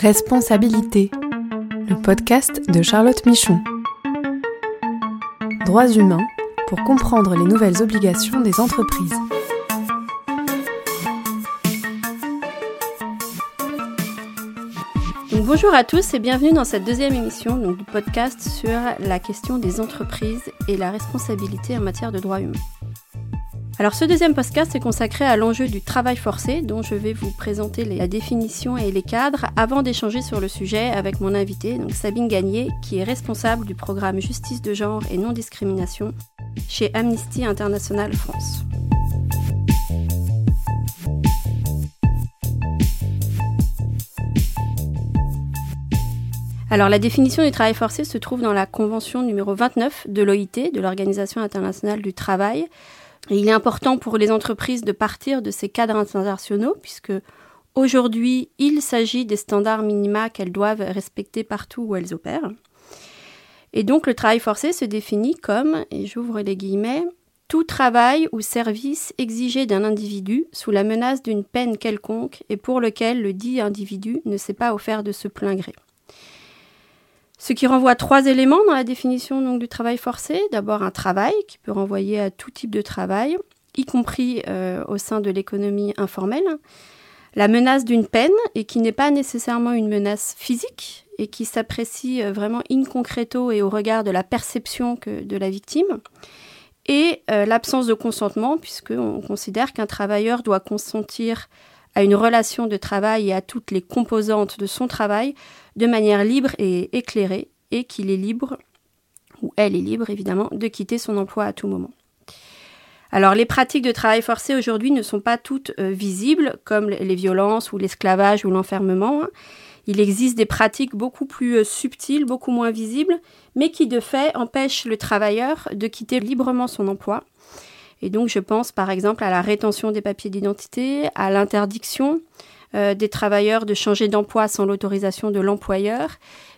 Responsabilité, le podcast de Charlotte Michon. Droits humains pour comprendre les nouvelles obligations des entreprises. bonjour à tous et bienvenue dans cette deuxième émission du podcast sur la question des entreprises et la responsabilité en matière de droits humains. Alors ce deuxième podcast est consacré à l'enjeu du travail forcé dont je vais vous présenter la définition et les cadres avant d'échanger sur le sujet avec mon invité, Sabine Gagné, qui est responsable du programme Justice de genre et non-discrimination chez Amnesty International France. Alors la définition du travail forcé se trouve dans la convention numéro 29 de l'OIT, de l'Organisation internationale du travail, il est important pour les entreprises de partir de ces cadres internationaux, puisque aujourd'hui, il s'agit des standards minima qu'elles doivent respecter partout où elles opèrent. Et donc, le travail forcé se définit comme, et j'ouvre les guillemets, tout travail ou service exigé d'un individu sous la menace d'une peine quelconque et pour lequel le dit individu ne s'est pas offert de ce plein gré. Ce qui renvoie à trois éléments dans la définition du travail forcé. D'abord un travail qui peut renvoyer à tout type de travail, y compris euh, au sein de l'économie informelle. La menace d'une peine et qui n'est pas nécessairement une menace physique et qui s'apprécie euh, vraiment in concreto et au regard de la perception de la victime. Et euh, l'absence de consentement puisqu'on considère qu'un travailleur doit consentir à une relation de travail et à toutes les composantes de son travail de manière libre et éclairée, et qu'il est libre, ou elle est libre évidemment, de quitter son emploi à tout moment. Alors les pratiques de travail forcé aujourd'hui ne sont pas toutes euh, visibles, comme les violences ou l'esclavage ou l'enfermement. Il existe des pratiques beaucoup plus euh, subtiles, beaucoup moins visibles, mais qui de fait empêchent le travailleur de quitter librement son emploi et donc, je pense par exemple à la rétention des papiers d'identité, à l'interdiction euh, des travailleurs de changer d'emploi sans l'autorisation de l'employeur,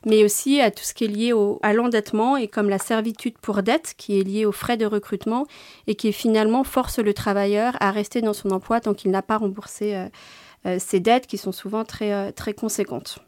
mais aussi à tout ce qui est lié à l'endettement et comme la servitude pour dette qui est liée aux frais de recrutement et qui finalement force le travailleur à rester dans son emploi tant qu'il n'a pas remboursé euh, euh, ses dettes qui sont souvent très, très conséquentes.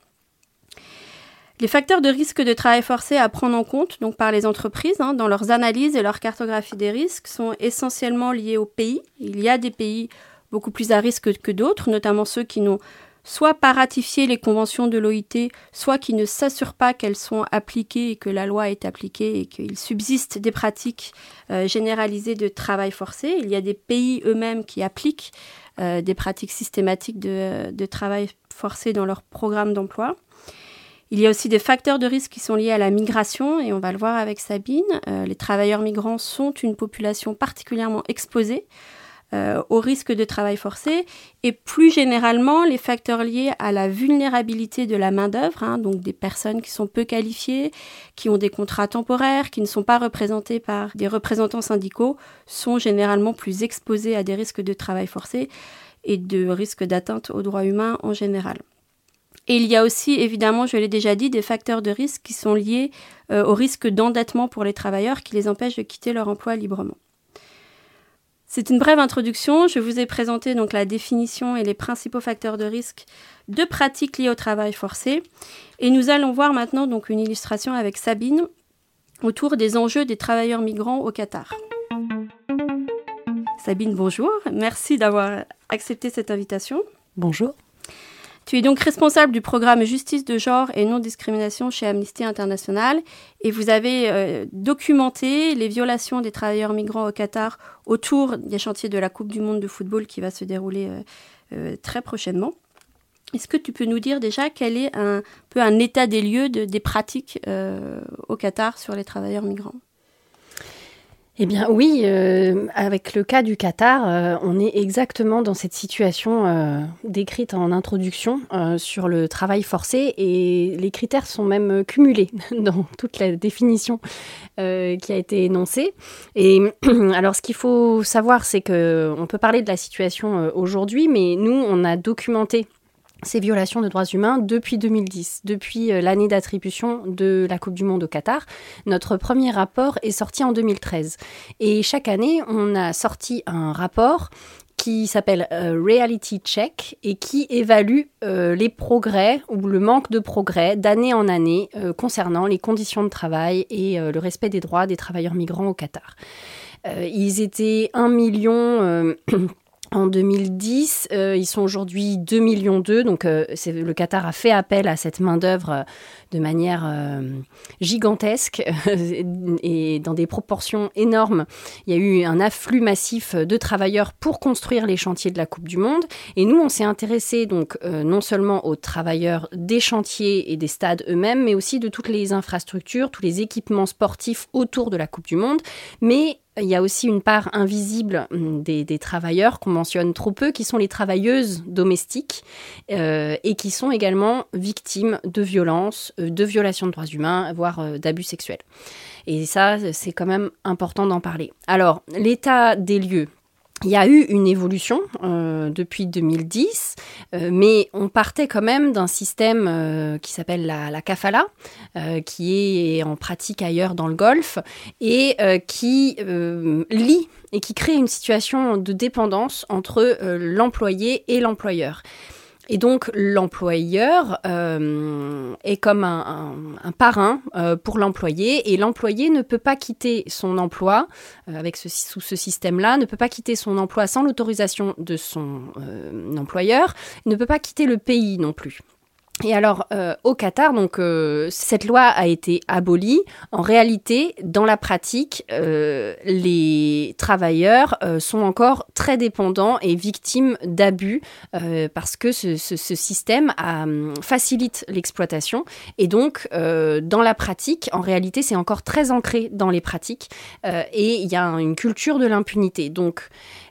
Les facteurs de risque de travail forcé à prendre en compte donc par les entreprises hein, dans leurs analyses et leur cartographie des risques sont essentiellement liés au pays. Il y a des pays beaucoup plus à risque que d'autres, notamment ceux qui n'ont soit pas ratifié les conventions de l'OIT, soit qui ne s'assurent pas qu'elles sont appliquées et que la loi est appliquée et qu'il subsiste des pratiques euh, généralisées de travail forcé. Il y a des pays eux-mêmes qui appliquent euh, des pratiques systématiques de, de travail forcé dans leur programme d'emploi. Il y a aussi des facteurs de risque qui sont liés à la migration, et on va le voir avec Sabine. Euh, les travailleurs migrants sont une population particulièrement exposée euh, au risque de travail forcé, et plus généralement les facteurs liés à la vulnérabilité de la main-d'œuvre, hein, donc des personnes qui sont peu qualifiées, qui ont des contrats temporaires, qui ne sont pas représentées par des représentants syndicaux, sont généralement plus exposés à des risques de travail forcé et de risques d'atteinte aux droits humains en général. Et il y a aussi, évidemment, je l'ai déjà dit, des facteurs de risque qui sont liés euh, au risque d'endettement pour les travailleurs qui les empêchent de quitter leur emploi librement. C'est une brève introduction. Je vous ai présenté donc la définition et les principaux facteurs de risque de pratiques liées au travail forcé. Et nous allons voir maintenant donc une illustration avec Sabine autour des enjeux des travailleurs migrants au Qatar. Sabine, bonjour. Merci d'avoir accepté cette invitation. Bonjour. Tu es donc responsable du programme Justice de genre et non-discrimination chez Amnesty International et vous avez euh, documenté les violations des travailleurs migrants au Qatar autour des chantiers de la Coupe du Monde de football qui va se dérouler euh, euh, très prochainement. Est-ce que tu peux nous dire déjà quel est un peu un état des lieux des pratiques au Qatar sur les travailleurs migrants? Eh bien oui, euh, avec le cas du Qatar, euh, on est exactement dans cette situation euh, décrite en introduction sur le travail forcé et les critères sont même cumulés dans toute la définition qui a été énoncée. Et alors ce qu'il faut savoir, c'est que on peut parler de la situation aujourd'hui, mais nous, on a documenté ces violations de droits humains depuis 2010, depuis euh, l'année d'attribution de la Coupe du Monde au Qatar. Notre premier rapport est sorti en 2013. Et chaque année, on a sorti un rapport qui s'appelle Reality Check et qui évalue les progrès ou le manque de progrès d'année en année concernant les conditions de travail et le respect des droits des travailleurs migrants au Qatar. ils étaient 1 million en 2010. Euh, ils sont aujourd'hui 2 millions d'eux. Donc, euh, le Qatar a fait appel à cette main-d'œuvre euh, de manière gigantesque et dans des proportions énormes. Il y a eu un afflux massif de travailleurs pour construire les chantiers de la Coupe du Monde. Et nous, on s'est intéressé donc non seulement aux travailleurs des chantiers et des stades eux-mêmes, mais aussi de toutes les infrastructures, tous les équipements sportifs autour de la Coupe du Monde, mais il y a aussi une part invisible hum, des, travailleurs qu'on mentionne trop peu, qui sont les travailleuses domestiques euh, et qui sont également victimes de violences, euh, de violations de droits humains, voire euh, d'abus sexuels. Et ça, c'est quand même important d'en parler. Alors, l'état des lieux, il y a eu une évolution euh, depuis 2010, euh, mais on partait quand même d'un système euh, qui s'appelle la, la, kafala, qui est en pratique ailleurs dans le Golfe, et qui lie et qui crée une situation de dépendance entre l'employé et l'employeur. Et donc l'employeur euh, est comme un, parrain euh, pour l'employé et l'employé ne peut pas quitter son emploi euh, avec ce, sous ce système-là, ne peut pas quitter son emploi sans l'autorisation de son employeur, ne peut pas quitter le pays non plus. Et alors, euh, au Qatar, donc euh, cette loi a été abolie. En réalité, dans la pratique, euh, les travailleurs sont encore très dépendants et victimes d'abus parce que ce, ce système a, facilite l'exploitation. Et donc, dans la pratique, en réalité, c'est encore très ancré dans les pratiques et il y a une culture de l'impunité. Donc,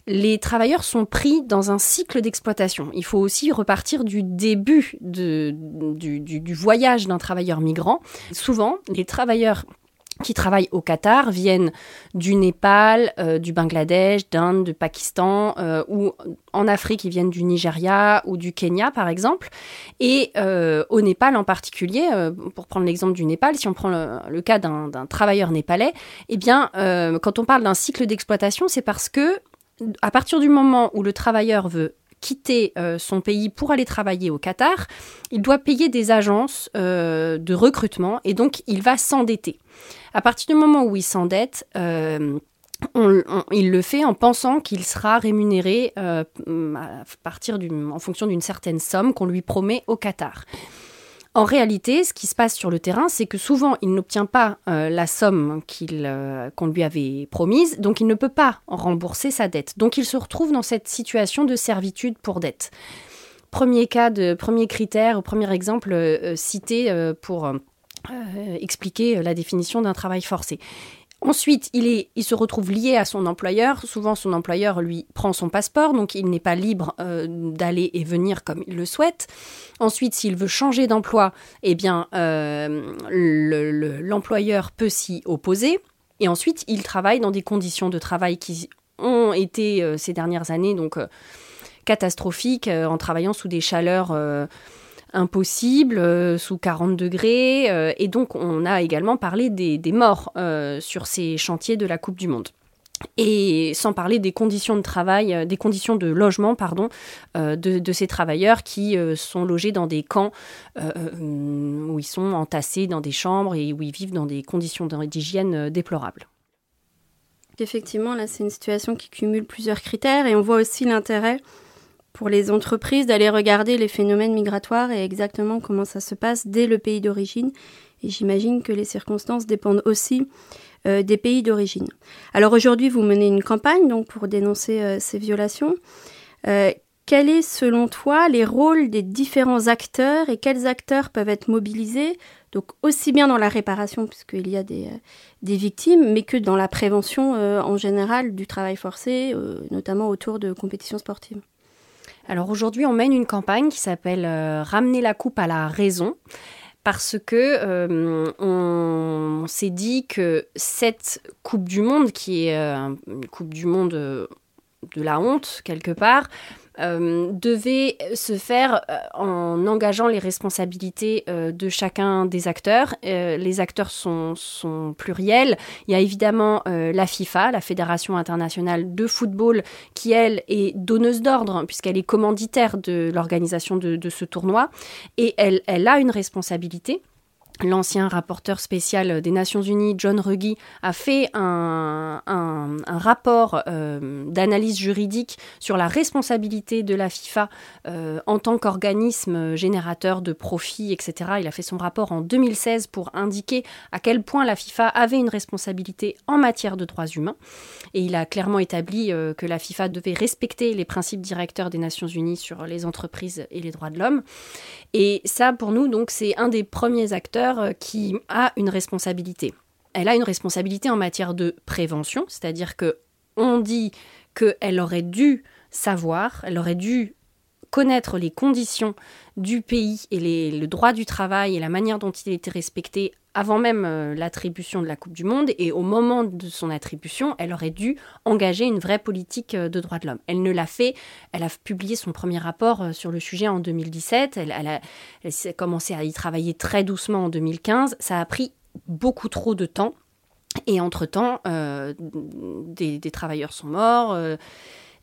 les travailleurs sont pris dans un cycle d'exploitation. Il faut aussi repartir du début du, voyage d'un travailleur migrant. Souvent, les travailleurs qui travaillent au Qatar viennent du Népal, euh, du Bangladesh, d'Inde, du Pakistan, euh, ou en Afrique, ils viennent du Nigeria ou du Kenya, par exemple. Et euh, au Népal en particulier, pour prendre l'exemple du Népal, si on prend le, cas d'un travailleur népalais, eh bien, quand on parle d'un cycle d'exploitation, c'est parce que à partir du moment où le travailleur veut quitter euh, son pays pour aller travailler au Qatar, il doit payer des agences euh, de recrutement et donc il va s'endetter. À partir du moment où il s'endette, euh, il le fait en pensant qu'il sera rémunéré en fonction d'une certaine somme qu'on lui promet au Qatar. En réalité, ce qui se passe sur le terrain, c'est que souvent, il n'obtient pas euh, la somme euh, qu'on lui avait promise, donc il ne peut pas rembourser sa dette. Donc il se retrouve dans cette situation de servitude pour dette. Premier cas de premier critère, premier exemple euh, cité pour expliquer la définition d'un travail forcé. Ensuite, il, se retrouve lié à son employeur. Souvent, son employeur lui prend son passeport, donc il n'est pas libre euh, d'aller et venir comme il le souhaite. Ensuite, s'il veut changer d'emploi, eh bien, euh, l'employeur peut s'y opposer. Et ensuite, il travaille dans des conditions de travail qui ont été euh, ces dernières années donc catastrophiques, en travaillant sous des chaleurs impossible, euh, sous 40 degrés. Euh, et donc, on a également parlé des, morts euh, sur ces chantiers de la Coupe du Monde. Et sans parler des conditions de travail, des conditions de logement, pardon, de, ces travailleurs qui sont logés dans des camps où ils sont entassés dans des chambres et où ils vivent dans des conditions d'hygiène déplorables. Effectivement, là, c'est une situation qui cumule plusieurs critères et on voit aussi l'intérêt pour les entreprises d'aller regarder les phénomènes migratoires et exactement comment ça se passe dès le pays d'origine. Et j'imagine que les circonstances dépendent aussi euh, des pays d'origine. Alors aujourd'hui, vous menez une campagne donc pour dénoncer euh, ces violations. Euh, quels est selon toi les rôles des différents acteurs et quels acteurs peuvent être mobilisés donc aussi bien dans la réparation puisqu'il y a des, des, victimes, mais que dans la prévention en général du travail forcé, notamment autour de compétitions sportives? Alors aujourd'hui, on mène une campagne qui s'appelle euh, Ramener la coupe à la raison parce que euh, on, s'est dit que cette Coupe du Monde, qui est euh, une Coupe du Monde de la honte quelque part, euh, devait se faire euh, en engageant les responsabilités euh, de chacun des acteurs. les acteurs sont, pluriels. Il y a évidemment la FIFA, la Fédération internationale de football, qui elle est donneuse d'ordre puisqu'elle est commanditaire de l'organisation de, de, ce tournoi et elle, elle a une responsabilité. L'ancien rapporteur spécial des Nations Unies, John Ruggie, a fait un, rapport euh, d'analyse juridique sur la responsabilité de la FIFA euh, en tant qu'organisme générateur de profits, etc. Il a fait son rapport en 2016 pour indiquer à quel point la FIFA avait une responsabilité en matière de droits humains. Et il a clairement établi euh, que la FIFA devait respecter les principes directeurs des Nations Unies sur les entreprises et les droits de l'homme. Et ça, pour nous, donc, c'est un des premiers acteurs euh, qui a une responsabilité. Elle a une responsabilité en matière de prévention, c'est-à-dire que on dit qu'elle aurait dû savoir, elle aurait dû connaître les conditions du pays et le droit du travail et la manière dont il était respecté avant même euh, l'attribution de la Coupe du Monde et au moment de son attribution, elle aurait dû engager une vraie politique euh, de droits de l'homme. Elle ne l'a fait. Elle a publié son premier rapport euh, sur le sujet en 2017. Elle, a, commencé à y travailler très doucement en 2015. Ça a pris beaucoup trop de temps. Et entre-temps, des, travailleurs sont morts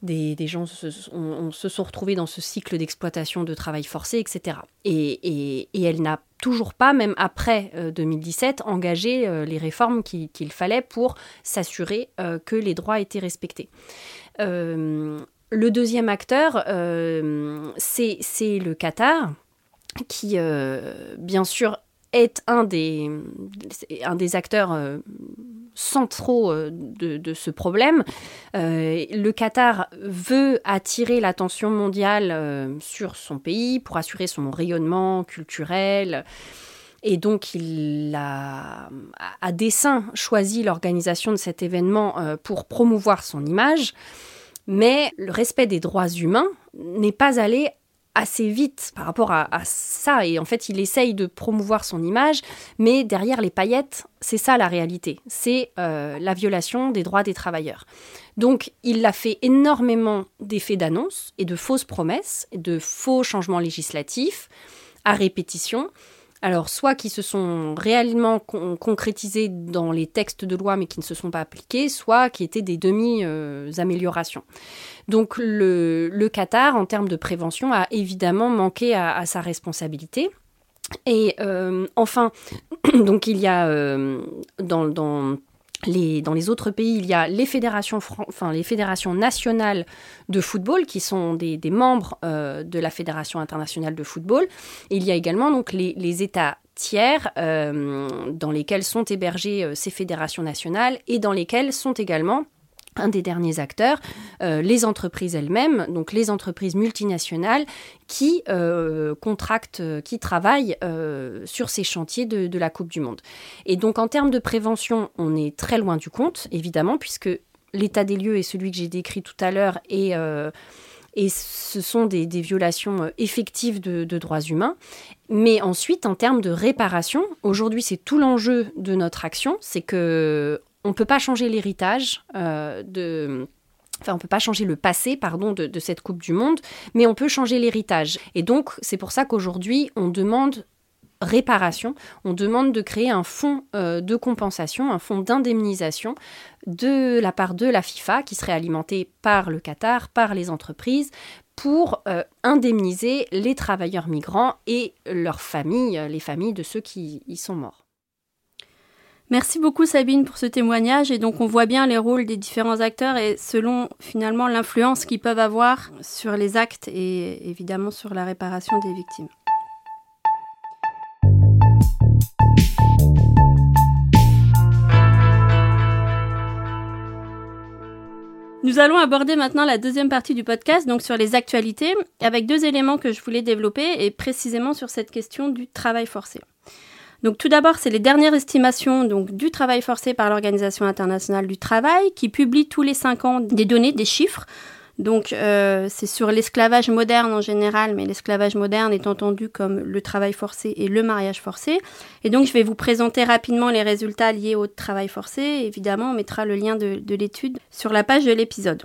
des, gens se, sont retrouvés dans ce cycle d'exploitation de travail forcé, etc. Et, elle n'a toujours pas, même après 2017, euh, engagé euh, les réformes qu'il fallait pour s'assurer euh, que les droits étaient respectés. le deuxième acteur, c'est le Qatar, qui, bien sûr, est un des, un des acteurs centraux euh, de, ce problème. Euh, le Qatar veut attirer l'attention mondiale euh, sur son pays pour assurer son rayonnement culturel. Et donc, il a, à dessein, choisi l'organisation de cet événement pour promouvoir son image. Mais le respect des droits humains n'est pas allé assez vite par rapport à, ça. Et en fait, il essaye de promouvoir son image, mais derrière les paillettes, c'est ça la réalité. C'est euh, la violation des droits des travailleurs. Donc, il a fait énormément d'effets d'annonce et de fausses promesses, et de faux changements législatifs à répétition alors soit qui se sont réellement concrétisés dans les textes de loi mais qui ne se sont pas appliqués, soit qui étaient des demi-améliorations. Donc le, Qatar, en termes de prévention, a évidemment manqué à, sa responsabilité. Et euh, enfin, donc il y a euh, dans, dans dans les autres pays, il y a les les fédérations nationales de football qui sont des, membres euh, de la Fédération internationale de football. il y a également donc les, États tiers euh, dans lesquels sont hébergées euh, ces fédérations nationales et dans lesquels sont également un des derniers acteurs, euh, les entreprises elles-mêmes, donc les entreprises multinationales qui euh, contractent, euh, qui travaillent sur ces chantiers de, la Coupe du Monde. Et donc en termes de prévention, on est très loin du compte, évidemment, puisque l'état des lieux est celui que j'ai décrit tout à l'heure et ce sont des, violations effectives de, droits humains. Mais ensuite, en termes de réparation, aujourd'hui, c'est tout l'enjeu de notre action, c'est que on ne peut pas changer l'héritage euh, de... Enfin, on peut pas changer le passé, pardon, de, cette Coupe du Monde, mais on peut changer l'héritage. Et donc, c'est pour ça qu'aujourd'hui, on demande réparation, on demande de créer un fonds euh, de compensation, un fonds d'indemnisation de la part de la FIFA, qui serait alimenté par le Qatar, par les entreprises, pour euh, indemniser les travailleurs migrants et leurs familles, les familles de ceux qui y sont morts. Merci beaucoup Sabine pour ce témoignage et donc on voit bien les rôles des différents acteurs et selon finalement l'influence qu'ils peuvent avoir sur les actes et évidemment sur la réparation des victimes. Nous allons aborder maintenant la deuxième partie du podcast, donc sur les actualités, avec deux éléments que je voulais développer et précisément sur cette question du travail forcé. Donc tout d'abord, c'est les dernières estimations donc, du travail forcé par l'Organisation internationale du travail qui publie tous les cinq ans des données, des chiffres. Donc euh, c'est sur l'esclavage moderne en général, mais l'esclavage moderne est entendu comme le travail forcé et le mariage forcé. Et donc je vais vous présenter rapidement les résultats liés au travail forcé. Évidemment, on mettra le lien de l'étude sur la page de l'épisode.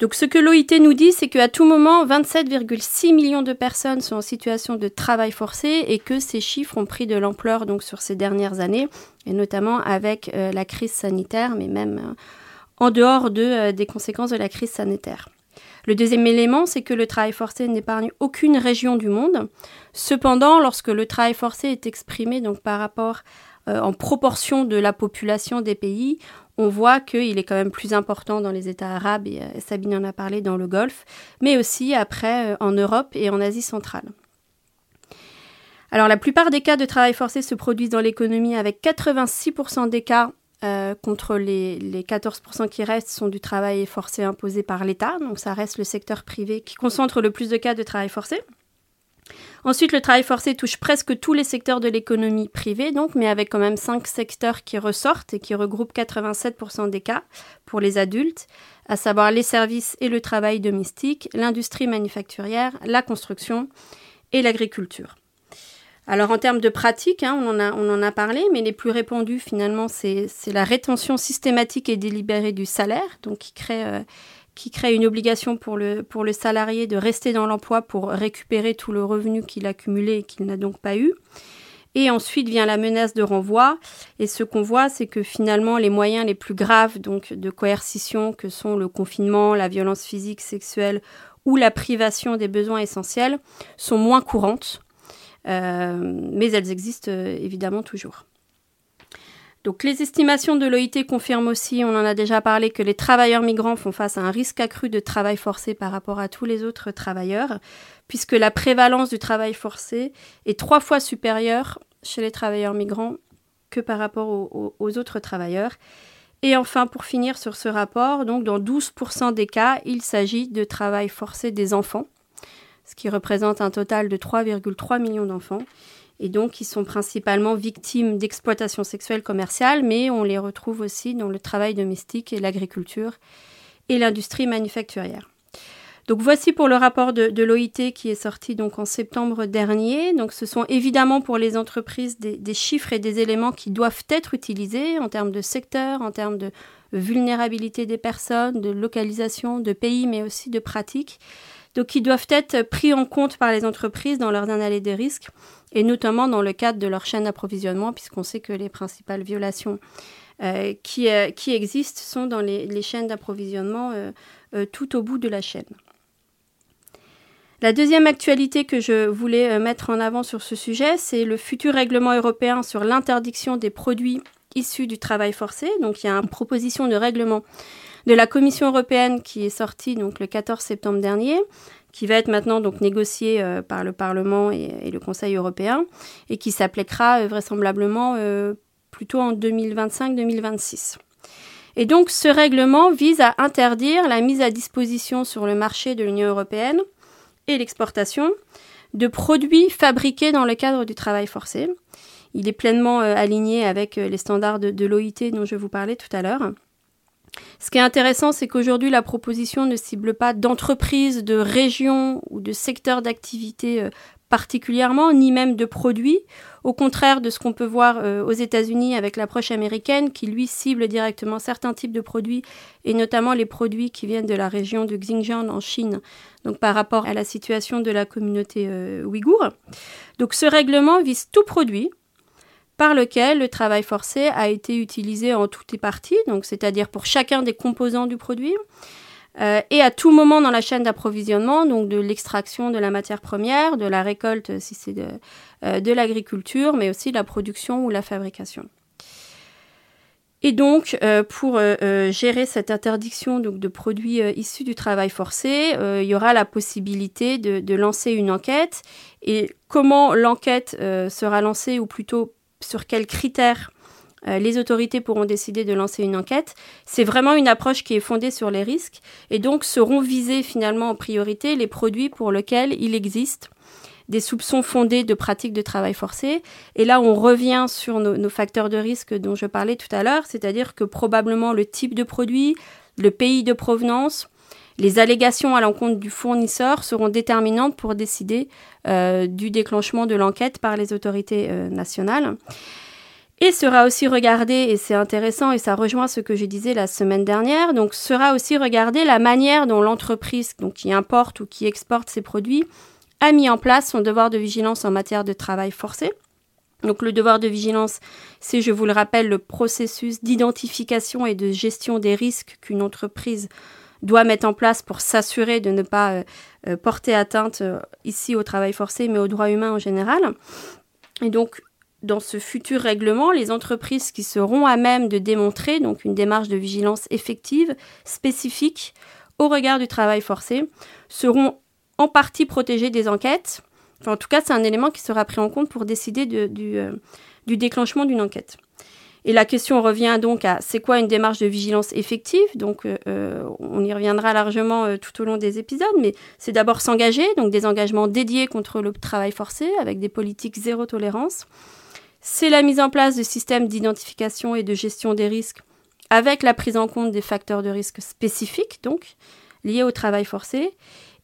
Donc ce que l'OIT nous dit, c'est qu'à tout moment, 27,6 millions de personnes sont en situation de travail forcé et que ces chiffres ont pris de l'ampleur sur ces dernières années, et notamment avec euh, la crise sanitaire, mais même euh, en dehors de, euh, des conséquences de la crise sanitaire. Le deuxième élément, c'est que le travail forcé n'épargne aucune région du monde. Cependant, lorsque le travail forcé est exprimé par rapport en proportion de la population des pays, on voit qu'il est quand même plus important dans les États arabes, et euh, Sabine en a parlé dans le Golfe, mais aussi après euh, en Europe et en Asie centrale. Alors la plupart des cas de travail forcé se produisent dans l'économie avec 86% des cas euh, contre les, les 14% qui restent sont du travail forcé imposé par l'État, donc ça reste le secteur privé qui concentre le plus de cas de travail forcé. Ensuite, le travail forcé touche presque tous les secteurs de l'économie privée, mais avec quand même cinq secteurs qui ressortent et qui regroupent 87% des cas pour les adultes, à savoir les services et le travail domestique, l'industrie manufacturière, la construction et l'agriculture. Alors en termes de pratique, hein, on, en a, on, en a, parlé, mais les plus répandus finalement, c'est la rétention systématique et délibérée du salaire, donc qui crée euh, qui crée une obligation pour le, salarié de rester dans l'emploi pour récupérer tout le revenu qu'il a cumulé et qu'il n'a donc pas eu. Et ensuite vient la menace de renvoi. Et ce qu'on voit, c'est que finalement, les moyens les plus graves donc, de coercition, que sont le confinement, la violence physique, sexuelle ou la privation des besoins essentiels, sont moins courantes. Euh, mais elles existent euh, évidemment toujours. Donc les estimations de l'OIT confirment aussi, on en a déjà parlé, que les travailleurs migrants font face à un risque accru de travail forcé par rapport à tous les autres travailleurs, puisque la prévalence du travail forcé est trois fois supérieure chez les travailleurs migrants que par rapport aux, autres travailleurs. Et enfin, pour finir sur ce rapport, dans 12% des cas, il s'agit de travail forcé des enfants, ce qui représente un total de 3,3 millions d'enfants et donc ils sont principalement victimes d'exploitation sexuelle commerciale, mais on les retrouve aussi dans le travail domestique et l'agriculture et l'industrie manufacturière. Donc voici pour le rapport de, l'OIT qui est sorti donc en septembre dernier. Donc ce sont évidemment pour les entreprises des, des, chiffres et des éléments qui doivent être utilisés en termes de secteur, en termes de vulnérabilité des personnes, de localisation, de pays, mais aussi de pratiques. Donc qui doivent être pris en compte par les entreprises dans leurs analyses des risques et notamment dans le cadre de leur chaîne d'approvisionnement, puisqu'on sait que les principales violations euh, qui, euh, qui, existent sont dans les, chaînes d'approvisionnement euh, tout au bout de la chaîne. La deuxième actualité que je voulais mettre en avant sur ce sujet, c'est le futur règlement européen sur l'interdiction des produits issus du travail forcé. Donc il y a une proposition de règlement de la Commission européenne qui est sortie donc le 14 septembre dernier qui va être maintenant donc négocié euh, par le Parlement et, le Conseil européen et qui s'appliquera euh, vraisemblablement euh, plutôt en 2025-2026. Et donc ce règlement vise à interdire la mise à disposition sur le marché de l'Union européenne et l'exportation de produits fabriqués dans le cadre du travail forcé. Il est pleinement aligné avec les standards de l'OIT dont je vous parlais tout à l'heure. Ce qui est intéressant, c'est qu'aujourd'hui, la proposition ne cible pas d'entreprises, de régions ou de secteurs d'activité euh, particulièrement, ni même de produits, au contraire de ce qu'on peut voir euh, aux États-Unis avec l'approche américaine, qui lui cible directement certains types de produits, et notamment les produits qui viennent de la région de Xinjiang en Chine, donc par rapport à la situation de la communauté euh, ouïghour. Donc ce règlement vise tout produit, par lequel le travail forcé a été utilisé en tout et partie, donc c'est-à-dire pour chacun des composants du produit, euh, et à tout moment dans la chaîne d'approvisionnement, donc de l'extraction de la matière première, de la récolte si c'est de, euh, de l'agriculture, mais aussi la production ou la fabrication. Et donc, euh, pour gérer cette interdiction de produits issus du travail forcé, il y aura la possibilité de, de, lancer une enquête. Et comment l'enquête sera lancée, ou plutôt sur quels critères euh, les autorités pourront décider de lancer une enquête. C'est vraiment une approche qui est fondée sur les risques et donc seront visés finalement en priorité les produits pour lesquels il existe des soupçons fondés de pratiques de travail forcé. Et là, on revient sur nos, facteurs de risque dont je parlais tout à l'heure, c'est-à-dire que probablement le type de produit, le pays de provenance, les allégations à l'encontre du fournisseur seront déterminantes pour décider euh, du déclenchement de l'enquête par les autorités euh, nationales. Et sera aussi regardé, et c'est intéressant, et ça rejoint ce que je disais la semaine dernière, donc sera aussi regardé la manière dont l'entreprise qui importe ou qui exporte ses produits a mis en place son devoir de vigilance en matière de travail forcé. Donc le devoir de vigilance, c'est, je vous le rappelle, le processus d'identification et de gestion des risques qu'une entreprise doit mettre en place pour s'assurer de ne pas euh, euh, porter atteinte euh, ici au travail forcé, mais aux droits humains en général. Et donc, dans ce futur règlement, les entreprises qui seront à même de démontrer donc une démarche de vigilance effective, spécifique au regard du travail forcé, seront en partie protégées des enquêtes, en tout cas, c'est un élément qui sera pris en compte pour décider du, déclenchement d'une enquête. Et la question revient donc à c'est quoi une démarche de vigilance effective? Donc, euh, euh, on y reviendra largement tout au long des épisodes, mais c'est d'abord s'engager, donc des engagements dédiés contre le travail forcé avec des politiques zéro tolérance. C'est la mise en place de systèmes d'identification et de gestion des risques avec la prise en compte des facteurs de risque spécifiques, donc liés au travail forcé.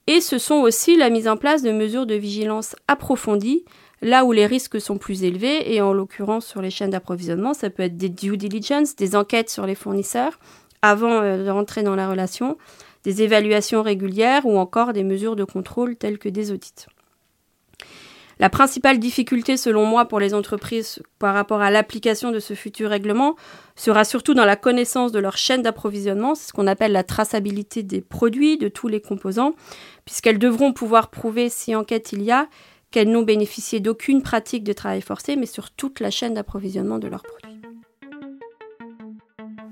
Et ce sont aussi la mise en place de mesures de vigilance approfondies, là où les risques sont plus élevés, et en l'occurrence sur les chaînes d'approvisionnement, ça peut être des due diligence, des enquêtes sur les fournisseurs avant euh, de rentrer dans la relation, des évaluations régulières ou encore des mesures de contrôle telles que des audits. La principale difficulté, selon moi, pour les entreprises par rapport à l'application de ce futur règlement sera surtout dans la connaissance de leur chaîne d'approvisionnement, c'est ce qu'on appelle la traçabilité des produits, de tous les composants, puisqu'elles devront pouvoir prouver, si enquête il y a, qu'elles n'ont bénéficié d'aucune pratique de travail forcé, mais sur toute la chaîne d'approvisionnement de leurs produits.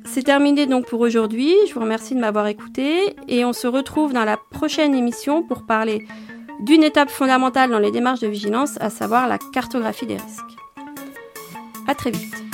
C'est terminé donc pour aujourd'hui. Je vous remercie de m'avoir écouté et on se retrouve dans la prochaine émission pour parler d'une étape fondamentale dans les démarches de vigilance, à savoir la cartographie des risques. À très vite.